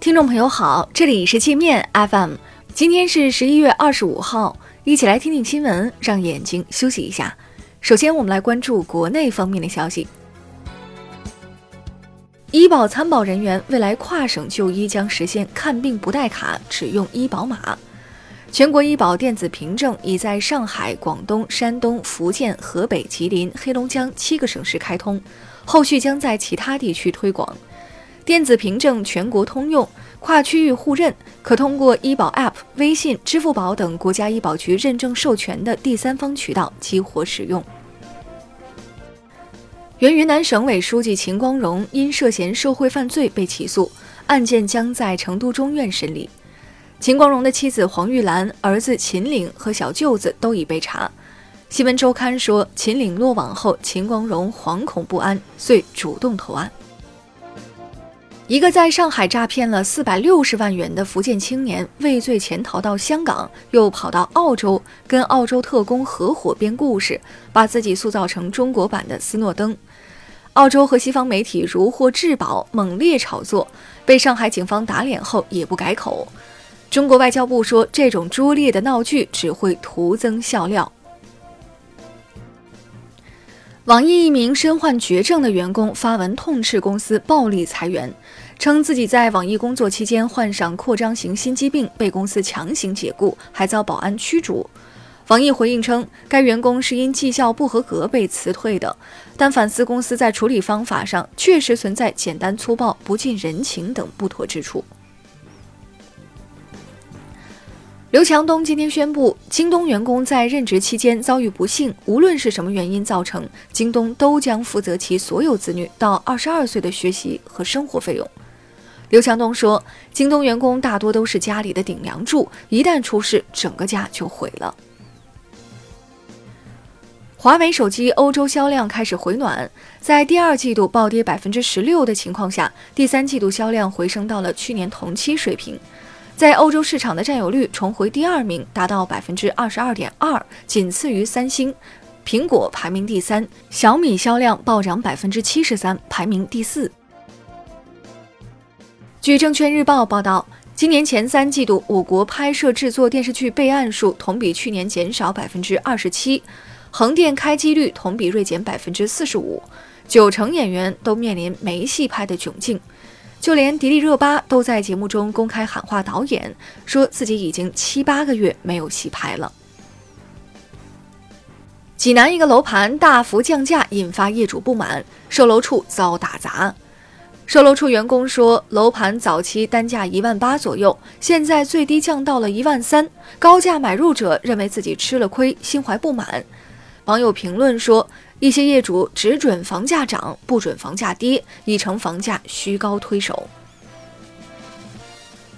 听众朋友好，这里是界面 FM，今天是十一月二十五号，一起来听听新闻，让眼睛休息一下。首先，我们来关注国内方面的消息。医保参保人员未来跨省就医将实现看病不带卡，只用医保码。全国医保电子凭证已在上海、广东、山东、福建、河北、吉林、黑龙江七个省市开通，后续将在其他地区推广。电子凭证全国通用，跨区域互认，可通过医保 App、微信、支付宝等国家医保局认证授权的第三方渠道激活使用。原云南省委书记秦光荣因涉嫌受贿犯罪被起诉，案件将在成都中院审理。秦光荣的妻子黄玉兰、儿子秦岭和小舅子都已被查。新闻周刊说，秦岭落网后，秦光荣惶恐不安，遂主动投案。一个在上海诈骗了四百六十万元的福建青年，畏罪潜逃到香港，又跑到澳洲，跟澳洲特工合伙编故事，把自己塑造成中国版的斯诺登。澳洲和西方媒体如获至宝，猛烈炒作，被上海警方打脸后也不改口。中国外交部说，这种拙劣的闹剧只会徒增笑料。网易一名身患绝症的员工发文痛斥公司暴力裁员，称自己在网易工作期间患上扩张型心肌病，被公司强行解雇，还遭保安驱逐。网易回应称，该员工是因绩效不合格被辞退的，但反思公司在处理方法上确实存在简单粗暴、不近人情等不妥之处。刘强东今天宣布，京东员工在任职期间遭遇不幸，无论是什么原因造成，京东都将负责其所有子女到二十二岁的学习和生活费用。刘强东说，京东员工大多都是家里的顶梁柱，一旦出事，整个家就毁了。华为手机欧洲销量开始回暖，在第二季度暴跌百分之十六的情况下，第三季度销量回升到了去年同期水平。在欧洲市场的占有率重回第二名，达到百分之二十二点二，仅次于三星。苹果排名第三，小米销量暴涨百分之七十三，排名第四。据证券日报报道，今年前三季度，我国拍摄制作电视剧备案数同比去年减少百分之二十七，横店开机率同比锐减百分之四十五，九成演员都面临没戏拍的窘境。就连迪丽热巴都在节目中公开喊话导演，说自己已经七八个月没有戏拍了。济南一个楼盘大幅降价，引发业主不满，售楼处遭打砸。售楼处员工说，楼盘早期单价一万八左右，现在最低降到了一万三，高价买入者认为自己吃了亏，心怀不满。网友评论说。一些业主只准房价涨，不准房价跌，已成房价虚高推手。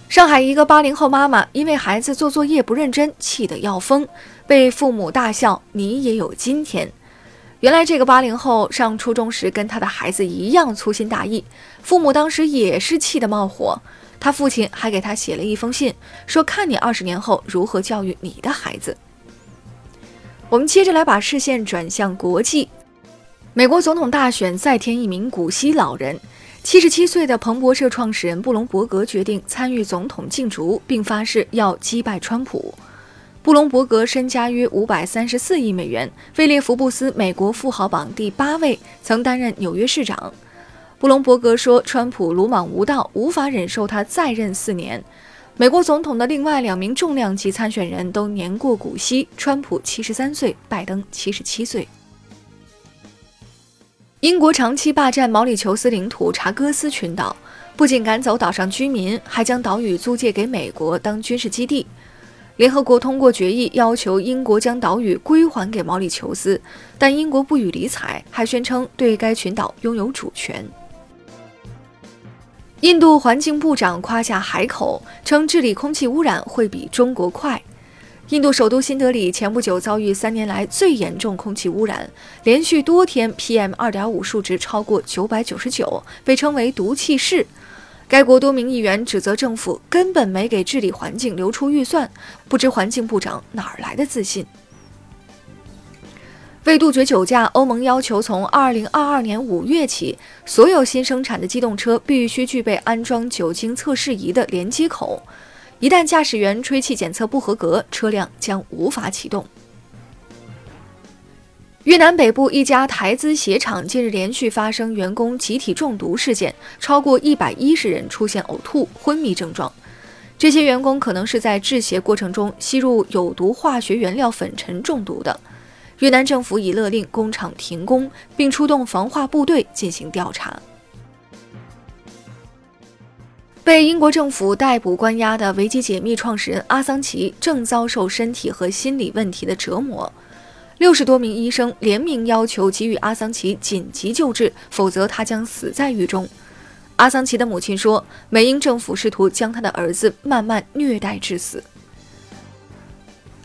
上海一个八零后妈妈因为孩子做作业不认真，气得要疯，被父母大笑：“你也有今天。”原来这个八零后上初中时跟他的孩子一样粗心大意，父母当时也是气得冒火。他父亲还给他写了一封信，说：“看你二十年后如何教育你的孩子。”我们接着来把视线转向国际。美国总统大选再添一名古稀老人，七十七岁的彭博社创始人布隆伯格决定参与总统竞逐，并发誓要击败川普。布隆伯格身家约五百三十四亿美元，位列福布斯美国富豪榜第八位，曾担任纽约市长。布隆伯格说：“川普鲁莽无道，无法忍受他再任四年。”美国总统的另外两名重量级参选人都年过古稀，川普七十三岁，拜登七十七岁。英国长期霸占毛里求斯领土查戈斯群岛，不仅赶走岛上居民，还将岛屿租借给美国当军事基地。联合国通过决议，要求英国将岛屿归还给毛里求斯，但英国不予理睬，还宣称对该群岛拥有主权。印度环境部长夸下海口，称治理空气污染会比中国快。印度首都新德里前不久遭遇三年来最严重空气污染，连续多天 PM2.5 数值超过999，被称为“毒气室”。该国多名议员指责政府根本没给治理环境留出预算，不知环境部长哪儿来的自信。为杜绝酒驾，欧盟要求从2022年5月起，所有新生产的机动车必须具备安装酒精测试仪的连接口。一旦驾驶员吹气检测不合格，车辆将无法启动。越南北部一家台资鞋厂近日连续发生员工集体中毒事件，超过一百一十人出现呕吐、昏迷症状。这些员工可能是在制鞋过程中吸入有毒化学原料粉尘中毒的。越南政府已勒令工厂停工，并出动防化部队进行调查。被英国政府逮捕关押的维基解密创始人阿桑奇正遭受身体和心理问题的折磨，六十多名医生联名要求给予阿桑奇紧急救治，否则他将死在狱中。阿桑奇的母亲说：“美英政府试图将他的儿子慢慢虐待致死。”